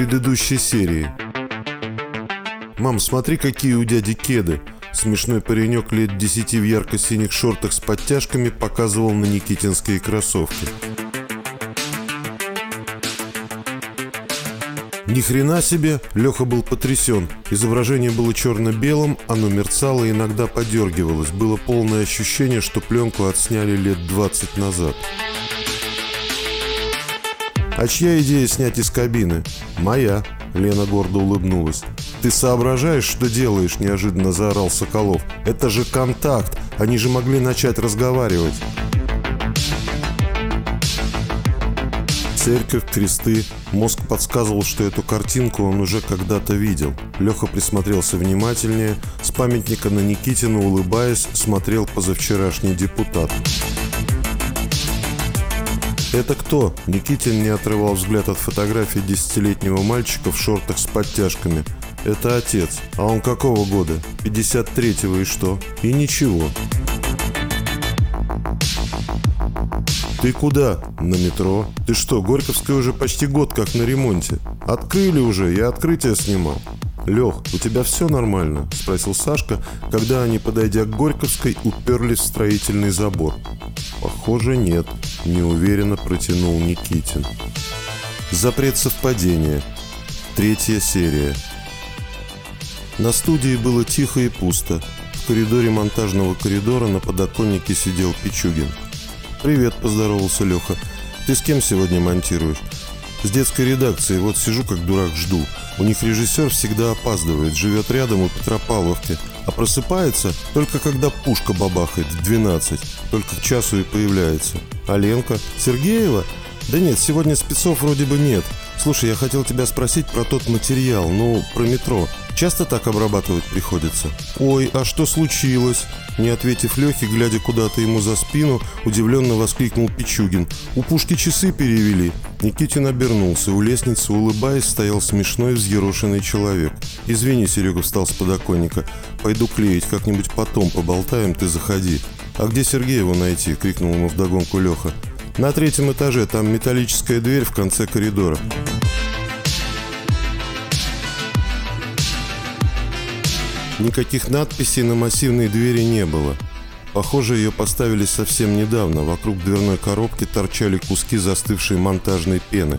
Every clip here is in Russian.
предыдущей серии. «Мам, смотри, какие у дяди кеды!» Смешной паренек лет десяти в ярко-синих шортах с подтяжками показывал на никитинские кроссовки. Ни хрена себе, Леха был потрясен. Изображение было черно-белым, оно мерцало и иногда подергивалось. Было полное ощущение, что пленку отсняли лет 20 назад. «А чья идея снять из кабины?» «Моя», — Лена гордо улыбнулась. «Ты соображаешь, что делаешь?» – неожиданно заорал Соколов. «Это же контакт! Они же могли начать разговаривать!» Церковь, кресты. Мозг подсказывал, что эту картинку он уже когда-то видел. Леха присмотрелся внимательнее. С памятника на Никитина, улыбаясь, смотрел позавчерашний депутат. «Это кто?» Никитин не отрывал взгляд от фотографии десятилетнего мальчика в шортах с подтяжками – это отец. А он какого года? 53-го и что? И ничего. Ты куда? На метро. Ты что, Горьковская уже почти год как на ремонте. Открыли уже, я открытие снимал. «Лех, у тебя все нормально?» – спросил Сашка, когда они, подойдя к Горьковской, уперлись в строительный забор. «Похоже, нет», – неуверенно протянул Никитин. Запрет совпадения. Третья серия. На студии было тихо и пусто. В коридоре монтажного коридора на подоконнике сидел Пичугин. «Привет», – поздоровался Леха. «Ты с кем сегодня монтируешь?» «С детской редакции. Вот сижу как дурак жду. У них режиссер всегда опаздывает, живет рядом у Петропавловки, а просыпается только когда пушка бабахает в 12. Только к часу и появляется. А? Сергеева? Да нет, сегодня спецов вроде бы нет. Слушай, я хотел тебя спросить про тот материал, ну, про метро. Часто так обрабатывать приходится? Ой, а что случилось? Не ответив Лехе, глядя куда-то ему за спину, удивленно воскликнул Пичугин. У пушки часы перевели. Никитин обернулся. У лестницы, улыбаясь, стоял смешной взъерошенный человек. «Извини», — Серега встал с подоконника. «Пойду клеить, как-нибудь потом поболтаем, ты заходи». «А где Сергеева найти?» — крикнул ему вдогонку Леха. «На третьем этаже, там металлическая дверь в конце коридора». Никаких надписей на массивной двери не было. Похоже, ее поставили совсем недавно. Вокруг дверной коробки торчали куски застывшей монтажной пены.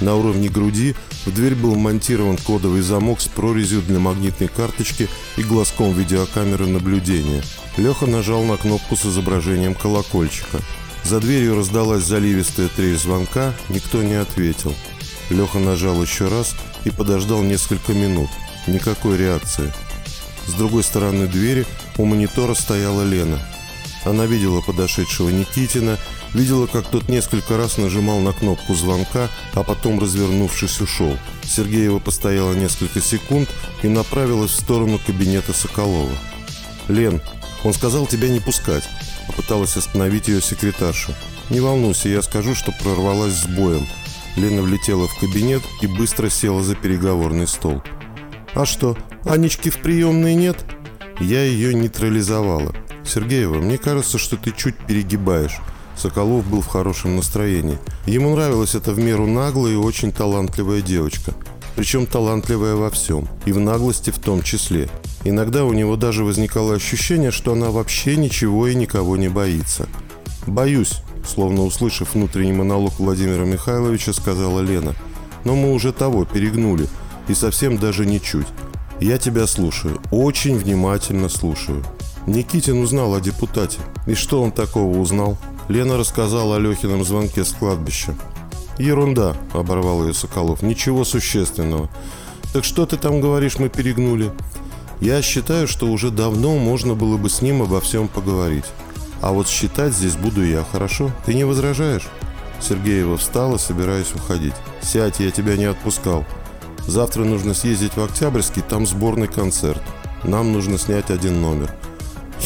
На уровне груди в дверь был монтирован кодовый замок с прорезью для магнитной карточки и глазком видеокамеры наблюдения. Леха нажал на кнопку с изображением колокольчика. За дверью раздалась заливистая трель звонка, никто не ответил. Леха нажал еще раз и подождал несколько минут. Никакой реакции. С другой стороны двери у монитора стояла Лена. Она видела подошедшего Никитина, видела, как тот несколько раз нажимал на кнопку звонка, а потом, развернувшись, ушел. Сергеева постояла несколько секунд и направилась в сторону кабинета Соколова. «Лен, он сказал тебя не пускать», — попыталась остановить ее секретарша. «Не волнуйся, я скажу, что прорвалась с боем». Лена влетела в кабинет и быстро села за переговорный стол. «А что, Анечки в приемной нет?» Я ее нейтрализовала. «Сергеева, мне кажется, что ты чуть перегибаешь». Соколов был в хорошем настроении. Ему нравилась эта в меру наглая и очень талантливая девочка. Причем талантливая во всем. И в наглости в том числе. Иногда у него даже возникало ощущение, что она вообще ничего и никого не боится. «Боюсь», словно услышав внутренний монолог Владимира Михайловича, сказала Лена. «Но мы уже того перегнули. И совсем даже не чуть. Я тебя слушаю, очень внимательно слушаю. Никитин узнал о депутате. И что он такого узнал? Лена рассказала о Лехином звонке с кладбища. «Ерунда», — оборвал ее Соколов, — «ничего существенного». «Так что ты там говоришь, мы перегнули?» «Я считаю, что уже давно можно было бы с ним обо всем поговорить. А вот считать здесь буду я, хорошо? Ты не возражаешь?» Сергеева встала, собираясь уходить. «Сядь, я тебя не отпускал», Завтра нужно съездить в Октябрьский, там сборный концерт. Нам нужно снять один номер.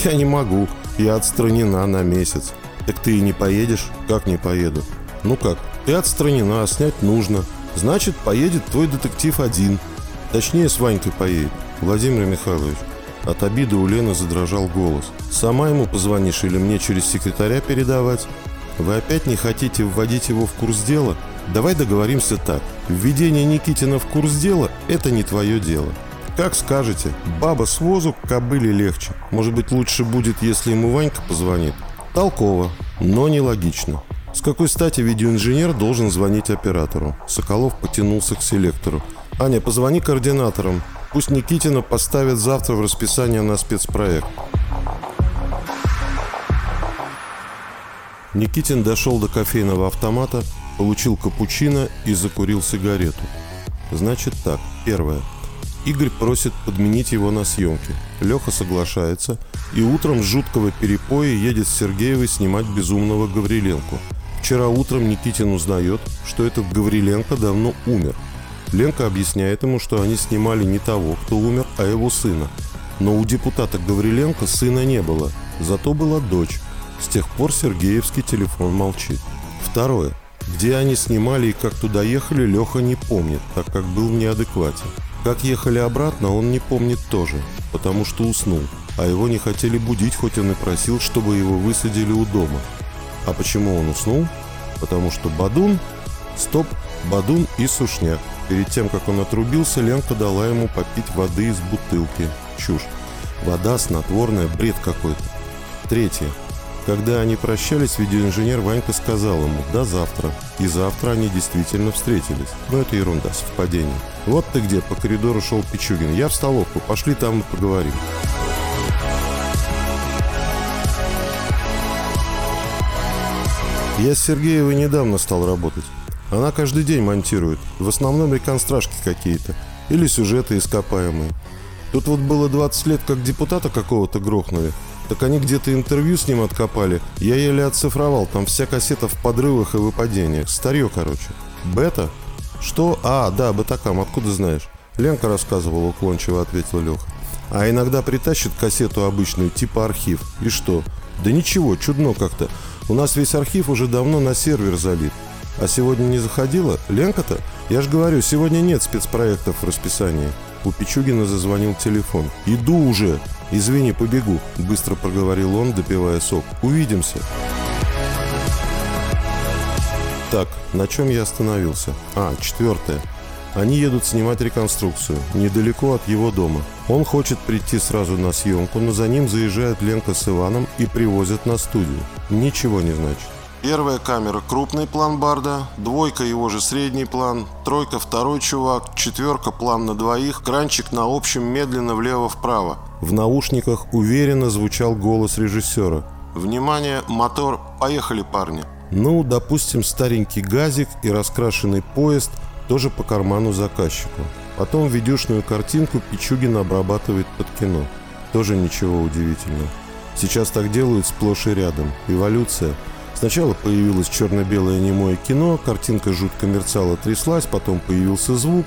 Я не могу, я отстранена на месяц. Так ты и не поедешь? Как не поеду? Ну как, ты отстранена, а снять нужно. Значит, поедет твой детектив один. Точнее, с Ванькой поедет. Владимир Михайлович. От обиды у Лены задрожал голос. «Сама ему позвонишь или мне через секретаря передавать?» Вы опять не хотите вводить его в курс дела? Давай договоримся так. Введение Никитина в курс дела – это не твое дело. Как скажете, баба с возу кобыле легче. Может быть, лучше будет, если ему Ванька позвонит? Толково, но нелогично. С какой стати видеоинженер должен звонить оператору? Соколов потянулся к селектору. «Аня, позвони координаторам. Пусть Никитина поставят завтра в расписание на спецпроект». Никитин дошел до кофейного автомата, получил капучино и закурил сигарету. Значит так, первое. Игорь просит подменить его на съемке. Леха соглашается и утром с жуткого перепоя едет с Сергеевой снимать безумного Гавриленку. Вчера утром Никитин узнает, что этот Гавриленко давно умер. Ленка объясняет ему, что они снимали не того, кто умер, а его сына. Но у депутата Гавриленко сына не было, зато была дочь. С тех пор Сергеевский телефон молчит. Второе. Где они снимали и как туда ехали, Леха не помнит, так как был в неадеквате. Как ехали обратно, он не помнит тоже, потому что уснул, а его не хотели будить, хоть он и просил, чтобы его высадили у дома. А почему он уснул? Потому что Бадун... Стоп, Бадун и Сушняк. Перед тем, как он отрубился, Ленка дала ему попить воды из бутылки. Чушь. Вода снотворная, бред какой-то. Третье. Когда они прощались, видеоинженер Ванька сказал ему «до завтра». И завтра они действительно встретились. Но это ерунда, совпадение. «Вот ты где?» – по коридору шел Пичугин. «Я в столовку. Пошли там и поговорим». Я с Сергеевой недавно стал работать. Она каждый день монтирует. В основном реконстрашки какие-то. Или сюжеты ископаемые. Тут вот было 20 лет, как депутата какого-то грохнули. Так они где-то интервью с ним откопали. Я еле оцифровал. Там вся кассета в подрывах и выпадениях. Старье, короче. Бета? Что? А, да, бетакам. Откуда знаешь? Ленка рассказывала, уклончиво ответил Леха. А иногда притащит кассету обычную, типа архив. И что? Да ничего, чудно как-то. У нас весь архив уже давно на сервер залит. А сегодня не заходила? Ленка-то? Я же говорю, сегодня нет спецпроектов в расписании. У Пичугина зазвонил телефон. «Иду уже!» «Извини, побегу», — быстро проговорил он, допивая сок. «Увидимся». Так, на чем я остановился? А, четвертое. Они едут снимать реконструкцию, недалеко от его дома. Он хочет прийти сразу на съемку, но за ним заезжает Ленка с Иваном и привозят на студию. Ничего не значит. Первая камера – крупный план Барда, двойка – его же средний план, тройка – второй чувак, четверка – план на двоих, кранчик на общем медленно влево-вправо. В наушниках уверенно звучал голос режиссера. «Внимание, мотор, поехали, парни!» Ну, допустим, старенький газик и раскрашенный поезд тоже по карману заказчику. Потом видюшную картинку Пичугин обрабатывает под кино. Тоже ничего удивительного. Сейчас так делают сплошь и рядом. Эволюция – Сначала появилось черно-белое немое кино, картинка жутко мерцала, тряслась, потом появился звук.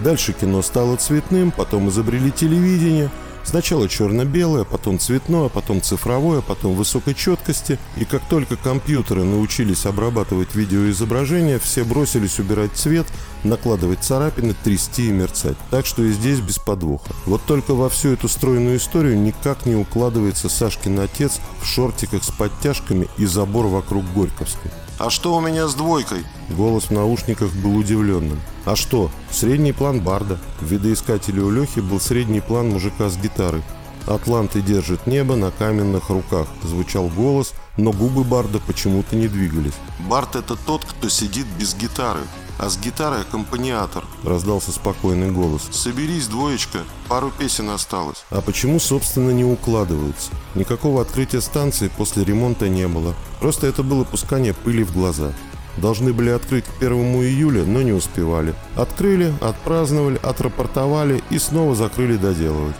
Дальше кино стало цветным, потом изобрели телевидение – Сначала черно-белое, потом цветное, потом цифровое, потом высокой четкости. И как только компьютеры научились обрабатывать видеоизображения, все бросились убирать цвет, накладывать царапины, трясти и мерцать. Так что и здесь без подвоха. Вот только во всю эту стройную историю никак не укладывается Сашкин отец в шортиках с подтяжками и забор вокруг Горьковской. «А что у меня с двойкой?» Голос в наушниках был удивленным. «А что? Средний план Барда». В видоискателе у Лехи был средний план мужика с гитарой. «Атланты держит небо на каменных руках», – звучал голос, но губы Барда почему-то не двигались. «Бард – это тот, кто сидит без гитары, а с гитарой аккомпаниатор», – раздался спокойный голос. «Соберись, двоечка, пару песен осталось». А почему, собственно, не укладываются? Никакого открытия станции после ремонта не было. Просто это было пускание пыли в глаза. Должны были открыть к 1 июля, но не успевали. Открыли, отпраздновали, отрапортовали и снова закрыли доделывать.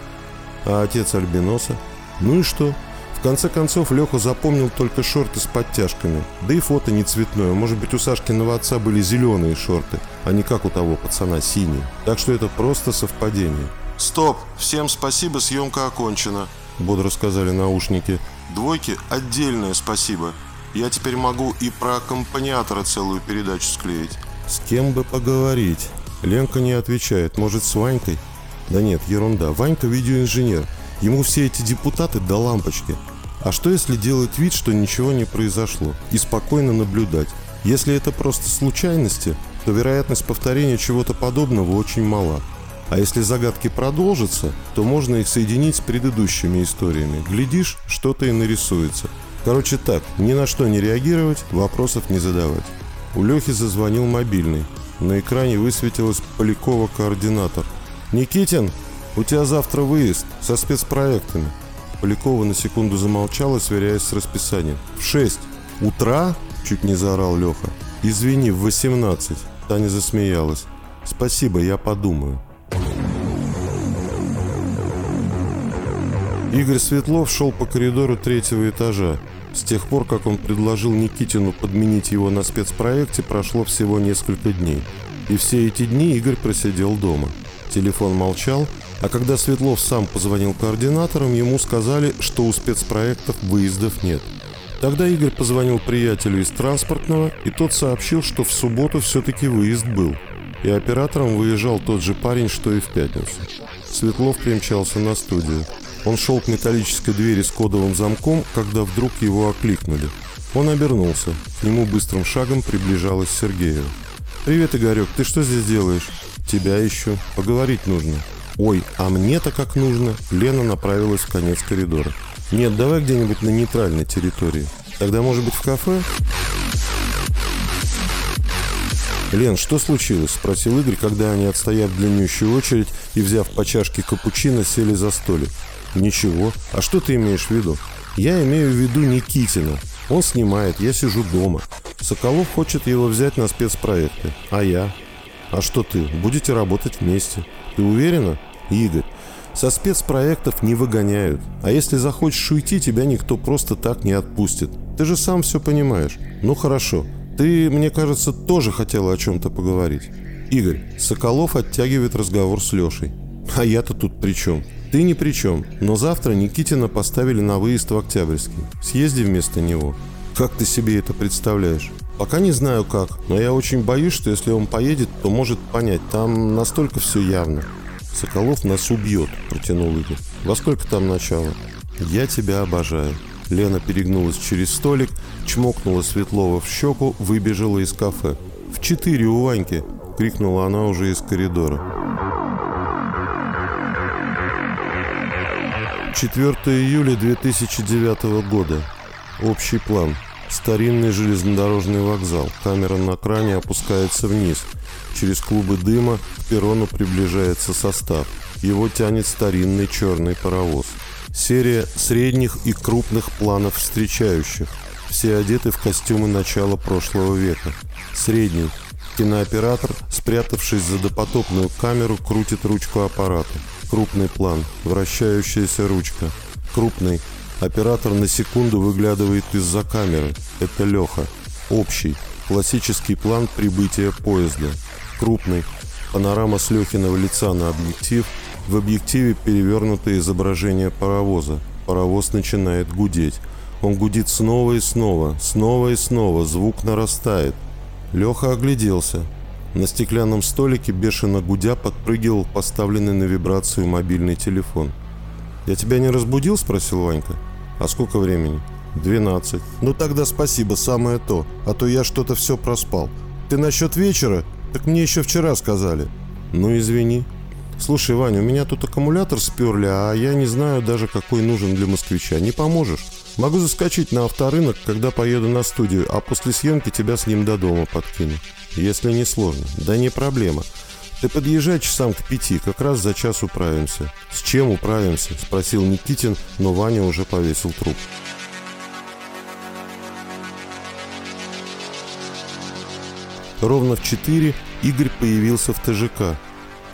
А отец Альбиноса? Ну и что? В конце концов, Леха запомнил только шорты с подтяжками. Да и фото не цветное. Может быть, у Сашкиного отца были зеленые шорты, а не как у того пацана синие. Так что это просто совпадение. «Стоп! Всем спасибо, съемка окончена», — бодро сказали наушники. «Двойки — отдельное спасибо. Я теперь могу и про аккомпаниатора целую передачу склеить». «С кем бы поговорить?» Ленка не отвечает. «Может, с Ванькой?» «Да нет, ерунда. Ванька видеоинженер. Ему все эти депутаты до лампочки. А что если делать вид, что ничего не произошло, и спокойно наблюдать? Если это просто случайности, то вероятность повторения чего-то подобного очень мала. А если загадки продолжатся, то можно их соединить с предыдущими историями. Глядишь, что-то и нарисуется. Короче так, ни на что не реагировать, вопросов не задавать. У Лехи зазвонил мобильный. На экране высветилась Полякова координатор. «Никитин, у тебя завтра выезд со спецпроектами». Полякова на секунду замолчала, сверяясь с расписанием. «В шесть. Утра?» – чуть не заорал Леха. «Извини, в восемнадцать». Таня засмеялась. «Спасибо, я подумаю». Игорь Светлов шел по коридору третьего этажа. С тех пор, как он предложил Никитину подменить его на спецпроекте, прошло всего несколько дней. И все эти дни Игорь просидел дома. Телефон молчал, а когда Светлов сам позвонил координаторам, ему сказали, что у спецпроектов выездов нет. Тогда Игорь позвонил приятелю из транспортного, и тот сообщил, что в субботу все-таки выезд был. И оператором выезжал тот же парень, что и в пятницу. Светлов примчался на студию. Он шел к металлической двери с кодовым замком, когда вдруг его окликнули. Он обернулся. К нему быстрым шагом приближалась Сергеева. «Привет, Игорек, ты что здесь делаешь?» «Тебя ищу. Поговорить нужно». «Ой, а мне-то как нужно?» Лена направилась в конец коридора. «Нет, давай где-нибудь на нейтральной территории. Тогда, может быть, в кафе?» «Лен, что случилось?» – спросил Игорь, когда они, отстояв длиннющую очередь и взяв по чашке капучино, сели за столик. Ничего. А что ты имеешь в виду? Я имею в виду Никитина. Он снимает, я сижу дома. Соколов хочет его взять на спецпроекты. А я? А что ты? Будете работать вместе. Ты уверена? Игорь, со спецпроектов не выгоняют. А если захочешь уйти, тебя никто просто так не отпустит. Ты же сам все понимаешь. Ну хорошо. Ты, мне кажется, тоже хотела о чем-то поговорить. Игорь, Соколов оттягивает разговор с Лешей. А я-то тут при чем? Ты ни при чем, но завтра Никитина поставили на выезд в Октябрьский. Съезди вместо него. Как ты себе это представляешь? Пока не знаю как, но я очень боюсь, что если он поедет, то может понять. Там настолько все явно. Соколов нас убьет, протянул Игорь. Во сколько там начало? Я тебя обожаю. Лена перегнулась через столик, чмокнула Светлова в щеку, выбежала из кафе. «В четыре у Ваньки!» — крикнула она уже из коридора. 4 июля 2009 года. Общий план. Старинный железнодорожный вокзал. Камера на кране опускается вниз. Через клубы дыма к перрону приближается состав. Его тянет старинный черный паровоз. Серия средних и крупных планов встречающих. Все одеты в костюмы начала прошлого века. Средний. Кинооператор, спрятавшись за допотопную камеру, крутит ручку аппарата. Крупный план, вращающаяся ручка. Крупный. Оператор на секунду выглядывает из-за камеры. Это Леха. Общий. Классический план прибытия поезда. Крупный. Панорама с Лехиного лица на объектив. В объективе перевернутое изображение паровоза. Паровоз начинает гудеть. Он гудит снова и снова, снова и снова, звук нарастает. Леха огляделся. На стеклянном столике, бешено гудя, подпрыгивал поставленный на вибрацию мобильный телефон. «Я тебя не разбудил?» – спросил Ванька. «А сколько времени?» «Двенадцать». «Ну тогда спасибо, самое то, а то я что-то все проспал. Ты насчет вечера? Так мне еще вчера сказали». «Ну извини». «Слушай, Ваня, у меня тут аккумулятор сперли, а я не знаю даже, какой нужен для москвича. Не поможешь?» Могу заскочить на авторынок, когда поеду на студию, а после съемки тебя с ним до дома подкину. Если не сложно. Да не проблема. Ты подъезжай часам к пяти, как раз за час управимся. С чем управимся? Спросил Никитин, но Ваня уже повесил труп. Ровно в четыре Игорь появился в ТЖК.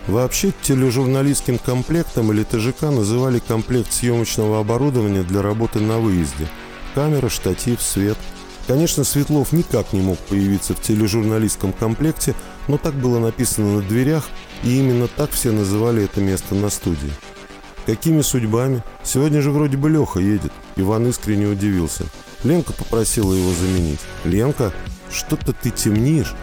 Вообще тележурналистским комплектом или ТЖК называли комплект съемочного оборудования для работы на выезде. Камера, штатив, свет. Конечно, Светлов никак не мог появиться в тележурналистском комплекте, но так было написано на дверях, и именно так все называли это место на студии. Какими судьбами? Сегодня же вроде бы Леха едет. Иван искренне удивился. Ленка попросила его заменить. Ленка, что-то ты темнишь.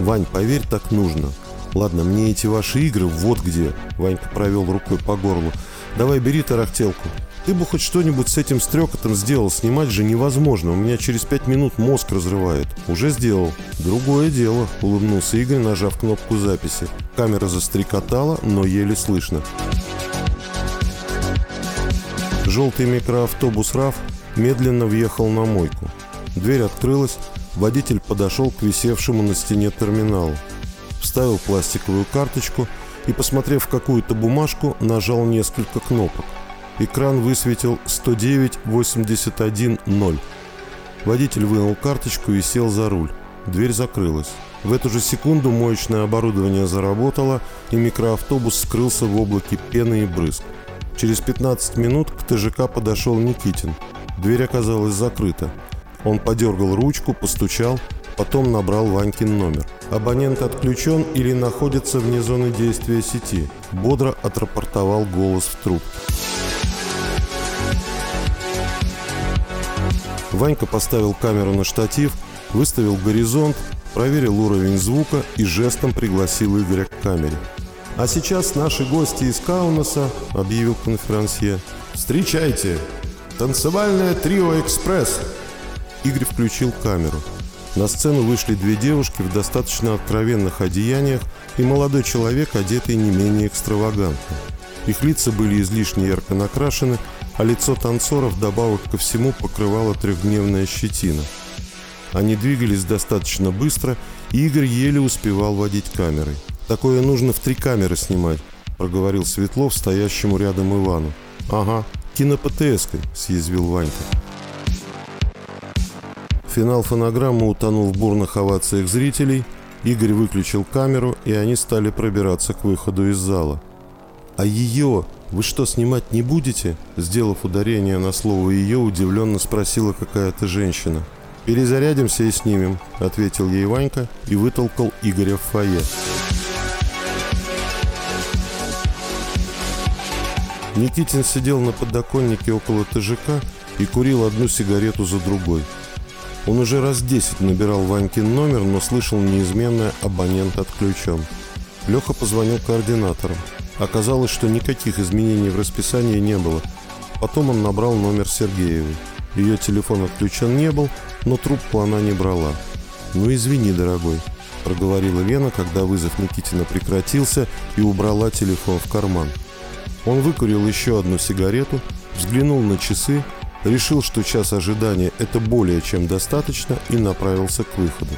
Вань, поверь, так нужно. Ладно, мне эти ваши игры вот где. Ванька провел рукой по горлу. Давай бери тарахтелку. Ты бы хоть что-нибудь с этим стрекотом сделал, снимать же невозможно. У меня через пять минут мозг разрывает. Уже сделал. Другое дело, улыбнулся Игорь, нажав кнопку записи. Камера застрекотала, но еле слышно. Желтый микроавтобус РАФ медленно въехал на мойку. Дверь открылась, водитель подошел к висевшему на стене терминалу. Вставил пластиковую карточку и, посмотрев какую-то бумажку, нажал несколько кнопок. Экран высветил 109-81-0. Водитель вынул карточку и сел за руль. Дверь закрылась. В эту же секунду моечное оборудование заработало, и микроавтобус скрылся в облаке пены и брызг. Через 15 минут к ТЖК подошел Никитин. Дверь оказалась закрыта. Он подергал ручку, постучал, потом набрал Ванькин номер. «Абонент отключен или находится вне зоны действия сети», – бодро отрапортовал голос в трубке. Ванька поставил камеру на штатив, выставил горизонт, проверил уровень звука и жестом пригласил Игоря к камере. «А сейчас наши гости из Каунаса», — объявил конферансье. «Встречайте! Танцевальное трио «Экспресс». Игорь включил камеру. На сцену вышли две девушки в достаточно откровенных одеяниях и молодой человек, одетый не менее экстравагантно. Их лица были излишне ярко накрашены, а лицо танцоров добавок ко всему покрывала трехдневная щетина. Они двигались достаточно быстро, и Игорь еле успевал водить камерой. «Такое нужно в три камеры снимать», — проговорил Светлов стоящему рядом Ивану. «Ага, кинопотэской», — съязвил Ванька. Финал фонограммы утонул в бурных овациях зрителей, Игорь выключил камеру, и они стали пробираться к выходу из зала. «А ее «Вы что, снимать не будете?» Сделав ударение на слово «ее», удивленно спросила какая-то женщина. «Перезарядимся и снимем», — ответил ей Ванька и вытолкал Игоря в фойе. Никитин сидел на подоконнике около ТЖК и курил одну сигарету за другой. Он уже раз десять набирал Ванькин номер, но слышал неизменное «абонент отключен». Леха позвонил координаторам. Оказалось, что никаких изменений в расписании не было. Потом он набрал номер Сергеевой. Ее телефон отключен не был, но трубку она не брала. «Ну извини, дорогой», – проговорила Лена, когда вызов Никитина прекратился и убрала телефон в карман. Он выкурил еще одну сигарету, взглянул на часы, решил, что час ожидания – это более чем достаточно и направился к выходу.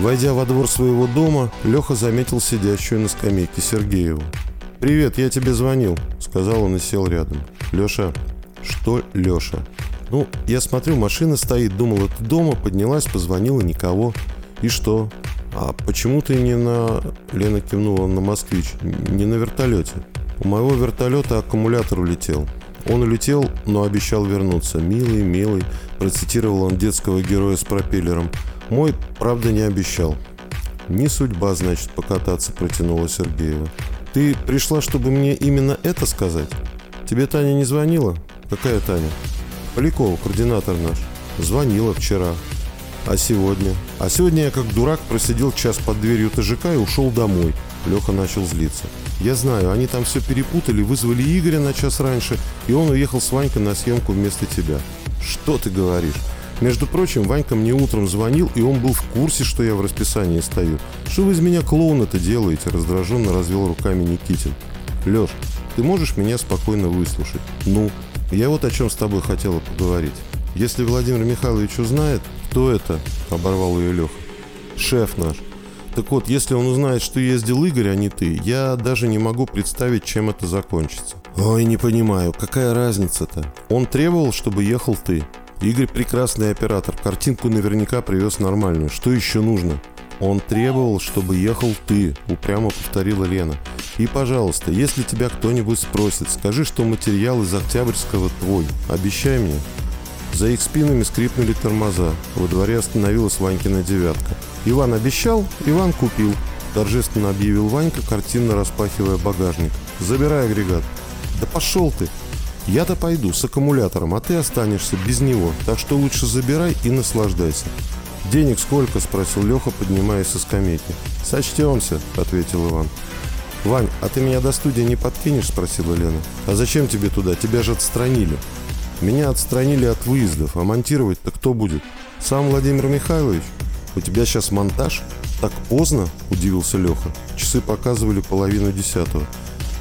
Войдя во двор своего дома, Леха заметил сидящую на скамейке Сергееву. «Привет, я тебе звонил», — сказал он и сел рядом. «Леша». «Что Леша?» «Ну, я смотрю, машина стоит, думал, это дома, поднялась, позвонила, никого. И что?» «А почему ты не на...» Лена кивнула на «Москвич». «Не на вертолете?» «У моего вертолета аккумулятор улетел. Он улетел, но обещал вернуться. Милый, милый, процитировал он детского героя с пропеллером. Мой, правда, не обещал. Не судьба, значит, покататься, протянула Сергеева. Ты пришла, чтобы мне именно это сказать? Тебе Таня не звонила? Какая Таня? Полякова, координатор наш. Звонила вчера. А сегодня? А сегодня я как дурак просидел час под дверью ТЖК и ушел домой. Леха начал злиться. Я знаю, они там все перепутали, вызвали Игоря на час раньше, и он уехал с Ванькой на съемку вместо тебя. Что ты говоришь? Между прочим, Ванька мне утром звонил, и он был в курсе, что я в расписании стою. Что вы из меня клоун это делаете? Раздраженно развел руками Никитин. Леш, ты можешь меня спокойно выслушать? Ну, я вот о чем с тобой хотела поговорить. Если Владимир Михайлович узнает, кто это, оборвал ее Леха. Шеф наш. Так вот, если он узнает, что ездил Игорь, а не ты, я даже не могу представить, чем это закончится. Ой, не понимаю, какая разница-то? Он требовал, чтобы ехал ты. Игорь прекрасный оператор, картинку наверняка привез нормальную. Что еще нужно? Он требовал, чтобы ехал ты, упрямо повторила Лена. И, пожалуйста, если тебя кто-нибудь спросит, скажи, что материал из Октябрьского твой. Обещай мне. За их спинами скрипнули тормоза. Во дворе остановилась Ванькина девятка. Иван обещал, Иван купил. Торжественно объявил Ванька, картинно распахивая багажник. Забирай агрегат. Да пошел ты! Я-то пойду с аккумулятором, а ты останешься без него, так что лучше забирай и наслаждайся. «Денег сколько?» – спросил Леха, поднимаясь со скамейки. «Сочтемся», – ответил Иван. «Вань, а ты меня до студии не подкинешь?» – спросила Лена. «А зачем тебе туда? Тебя же отстранили». «Меня отстранили от выездов, а монтировать-то кто будет? Сам Владимир Михайлович? У тебя сейчас монтаж?» «Так поздно?» – удивился Леха. Часы показывали половину десятого.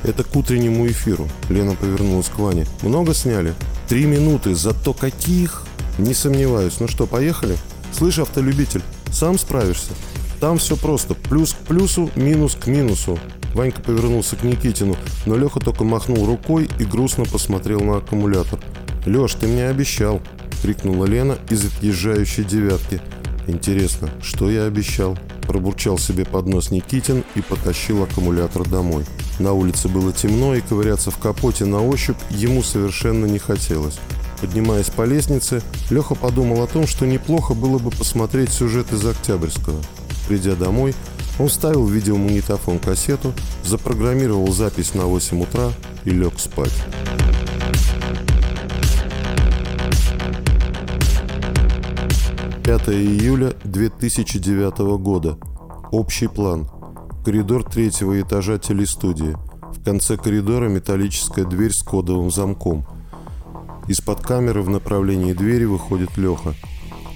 «Это к утреннему эфиру», – Лена повернулась к Ване. «Много сняли?» «Три минуты, зато каких?» «Не сомневаюсь. Ну что, поехали?» «Слышь, автолюбитель, сам справишься?» «Там все просто. Плюс к плюсу, минус к минусу». Ванька повернулся к Никитину, но Леха только махнул рукой и грустно посмотрел на аккумулятор. «Леш, ты мне обещал!» — крикнула Лена из отъезжающей девятки. «Интересно, что я обещал?» Пробурчал себе под нос Никитин и потащил аккумулятор домой. На улице было темно, и ковыряться в капоте на ощупь ему совершенно не хотелось. Поднимаясь по лестнице, Леха подумал о том, что неплохо было бы посмотреть сюжет из Октябрьского. Придя домой, он вставил в видеомагнитофон кассету, запрограммировал запись на 8 утра и лег спать. 5 июля 2009 года. Общий план. Коридор третьего этажа телестудии. В конце коридора металлическая дверь с кодовым замком. Из-под камеры в направлении двери выходит Леха.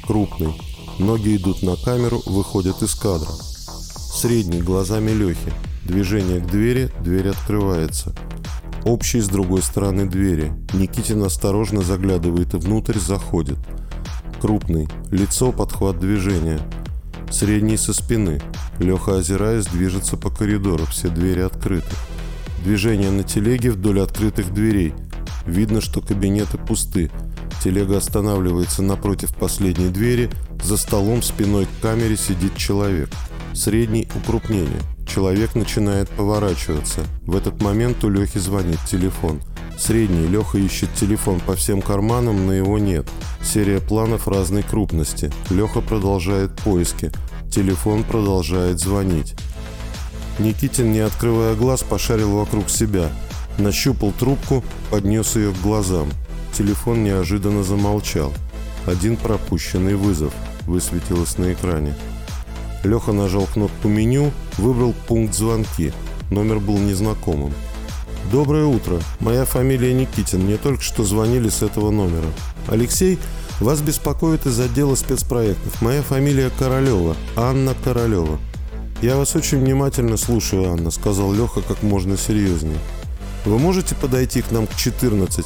Крупный. Ноги идут на камеру, выходят из кадра. Средний, глазами Лехи. Движение к двери, дверь открывается. Общий с другой стороны двери. Никитин осторожно заглядывает внутрь, заходит – Крупный. Лицо подхват движения. Средний со спины. Леха, озираясь, движется по коридору. Все двери открыты. Движение на телеге вдоль открытых дверей. Видно, что кабинеты пусты. Телега останавливается напротив последней двери. За столом спиной к камере сидит человек. Средний укрупнение. Человек начинает поворачиваться. В этот момент у Лехи звонит телефон – Средний. Леха ищет телефон по всем карманам, но его нет. Серия планов разной крупности. Леха продолжает поиски. Телефон продолжает звонить. Никитин, не открывая глаз, пошарил вокруг себя. Нащупал трубку, поднес ее к глазам. Телефон неожиданно замолчал. Один пропущенный вызов высветилось на экране. Леха нажал кнопку меню, выбрал пункт звонки. Номер был незнакомым. Доброе утро. Моя фамилия Никитин. Мне только что звонили с этого номера. Алексей, вас беспокоит из отдела спецпроектов. Моя фамилия Королева. Анна Королева. Я вас очень внимательно слушаю, Анна, сказал Леха как можно серьезнее. Вы можете подойти к нам к 14?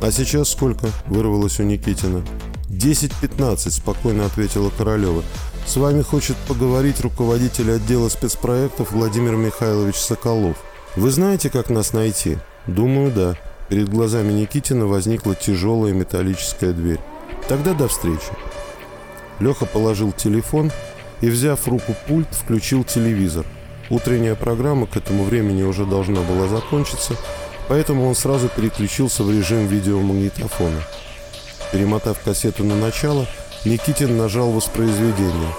А сейчас сколько? Вырвалось у Никитина. 10-15, спокойно ответила Королева. С вами хочет поговорить руководитель отдела спецпроектов Владимир Михайлович Соколов. Вы знаете, как нас найти? Думаю, да. Перед глазами Никитина возникла тяжелая металлическая дверь. Тогда до встречи. Леха положил телефон и, взяв в руку пульт, включил телевизор. Утренняя программа к этому времени уже должна была закончиться, поэтому он сразу переключился в режим видеомагнитофона. Перемотав кассету на начало, Никитин нажал воспроизведение.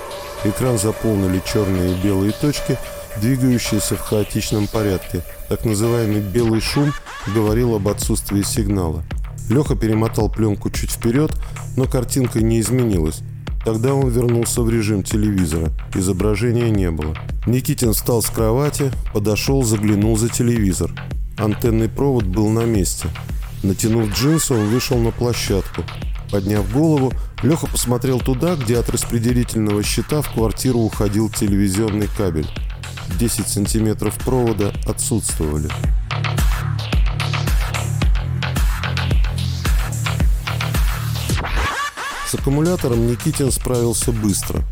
Экран заполнили черные и белые точки – двигающийся в хаотичном порядке. Так называемый «белый шум» говорил об отсутствии сигнала. Леха перемотал пленку чуть вперед, но картинка не изменилась. Тогда он вернулся в режим телевизора. Изображения не было. Никитин встал с кровати, подошел, заглянул за телевизор. Антенный провод был на месте. Натянув джинсы, он вышел на площадку. Подняв голову, Леха посмотрел туда, где от распределительного щита в квартиру уходил телевизионный кабель. 10 сантиметров провода отсутствовали. С аккумулятором Никитин справился быстро.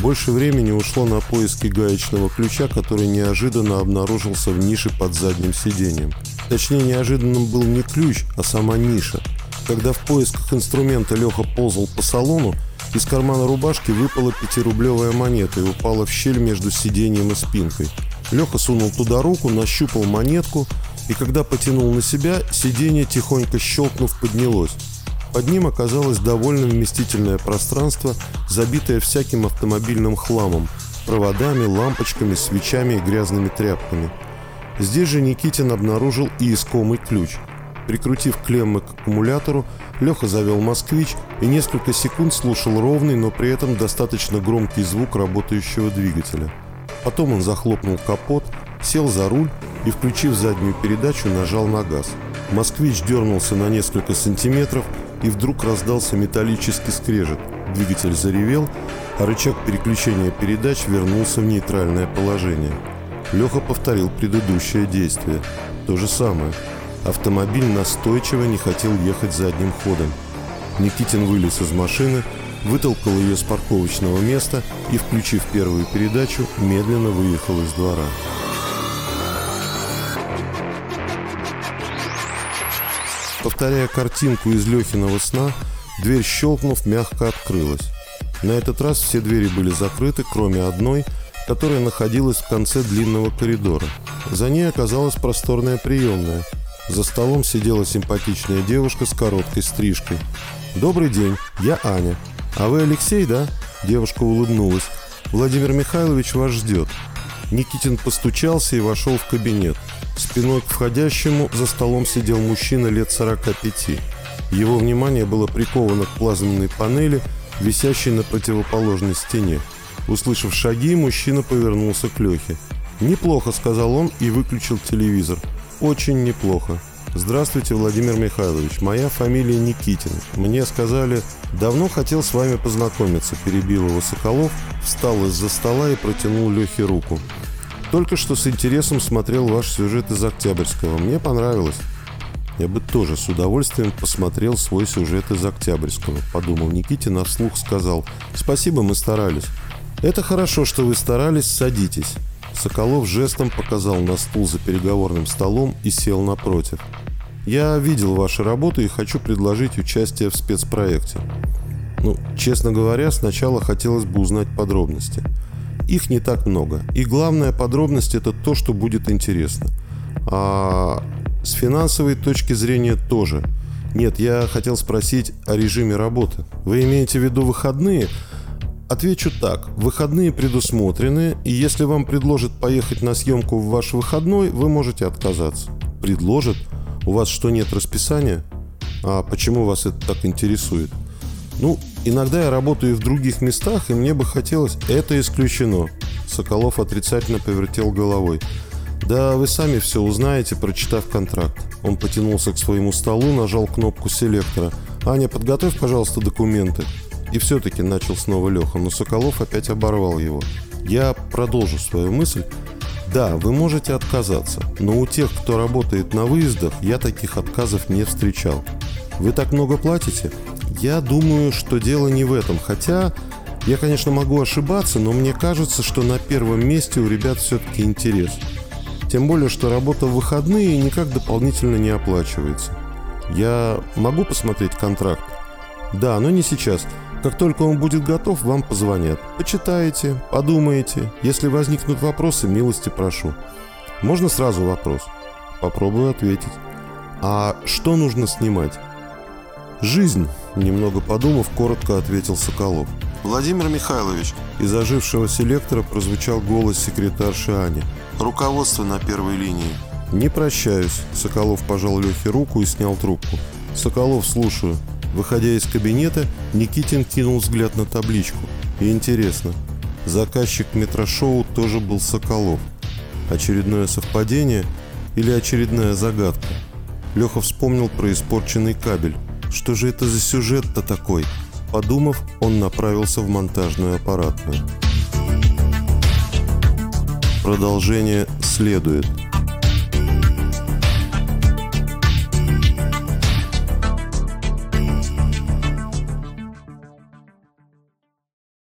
Больше времени ушло на поиски гаечного ключа, который неожиданно обнаружился в нише под задним сиденьем. Точнее, неожиданным был не ключ, а сама ниша. Когда в поисках инструмента Леха ползал по салону, из кармана рубашки выпала пятирублевая монета и упала в щель между сиденьем и спинкой. Леха сунул туда руку, нащупал монетку, и когда потянул на себя, сиденье, тихонько щелкнув, поднялось. Под ним оказалось довольно вместительное пространство, забитое всяким автомобильным хламом, проводами, лампочками, свечами и грязными тряпками. Здесь же Никитин обнаружил и искомый ключ – Прикрутив клеммы к аккумулятору, Леха завел «Москвич» и несколько секунд слушал ровный, но при этом достаточно громкий звук работающего двигателя. Потом он захлопнул капот, сел за руль и, включив заднюю передачу, нажал на газ. Москвич дернулся на несколько сантиметров и вдруг раздался металлический скрежет. Двигатель заревел, а рычаг переключения передач вернулся в нейтральное положение. Леха повторил предыдущее действие. То же самое. Автомобиль настойчиво не хотел ехать задним ходом. Никитин вылез из машины, вытолкал ее с парковочного места и, включив первую передачу, медленно выехал из двора. Повторяя картинку из Лехиного сна, дверь щелкнув, мягко открылась. На этот раз все двери были закрыты, кроме одной, которая находилась в конце длинного коридора. За ней оказалась просторная приемная. За столом сидела симпатичная девушка с короткой стрижкой. «Добрый день, я Аня. А вы Алексей, да?» Девушка улыбнулась. «Владимир Михайлович вас ждет». Никитин постучался и вошел в кабинет. Спиной к входящему за столом сидел мужчина лет 45. Его внимание было приковано к плазменной панели, висящей на противоположной стене. Услышав шаги, мужчина повернулся к Лехе. «Неплохо», — сказал он и выключил телевизор. «Очень неплохо. Здравствуйте, Владимир Михайлович. Моя фамилия Никитин. Мне сказали, давно хотел с вами познакомиться», — перебил его Соколов, встал из-за стола и протянул Лехе руку. Только что с интересом смотрел ваш сюжет из Октябрьского. Мне понравилось. Я бы тоже с удовольствием посмотрел свой сюжет из Октябрьского, подумал Никитин, а вслух сказал. Спасибо, мы старались. Это хорошо, что вы старались, садитесь. Соколов жестом показал на стул за переговорным столом и сел напротив. Я видел вашу работу и хочу предложить участие в спецпроекте. Ну, честно говоря, сначала хотелось бы узнать подробности. Их не так много. И главная подробность это то, что будет интересно. А с финансовой точки зрения тоже. Нет, я хотел спросить о режиме работы. Вы имеете в виду выходные? Отвечу так. Выходные предусмотрены, и если вам предложат поехать на съемку в ваш выходной, вы можете отказаться. Предложат? У вас что, нет расписания? А почему вас это так интересует? Ну, иногда я работаю в других местах, и мне бы хотелось... Это исключено. Соколов отрицательно повертел головой. Да вы сами все узнаете, прочитав контракт. Он потянулся к своему столу, нажал кнопку селектора. «Аня, подготовь, пожалуйста, документы». И все-таки начал снова Леха, но Соколов опять оборвал его. Я продолжу свою мысль. Да, вы можете отказаться, но у тех, кто работает на выездах, я таких отказов не встречал. Вы так много платите? Я думаю, что дело не в этом, хотя я, конечно, могу ошибаться, но мне кажется, что на первом месте у ребят все-таки интерес. Тем более, что работа в выходные никак дополнительно не оплачивается. Я могу посмотреть контракт? Да, но не сейчас. Как только он будет готов, вам позвонят. Почитаете, подумаете. Если возникнут вопросы, милости прошу. Можно сразу вопрос? Попробую ответить. А что нужно снимать? «Жизнь», — немного подумав, коротко ответил Соколов. «Владимир Михайлович», — из ожившего селектора прозвучал голос секретарши Ани. «Руководство на первой линии». «Не прощаюсь», — Соколов пожал Лехе руку и снял трубку. «Соколов, слушаю». Выходя из кабинета, Никитин кинул взгляд на табличку. И интересно, заказчик метрошоу тоже был Соколов. Очередное совпадение или очередная загадка? Леха вспомнил про испорченный кабель. Что же это за сюжет-то такой? Подумав, он направился в монтажную аппаратную. Продолжение следует.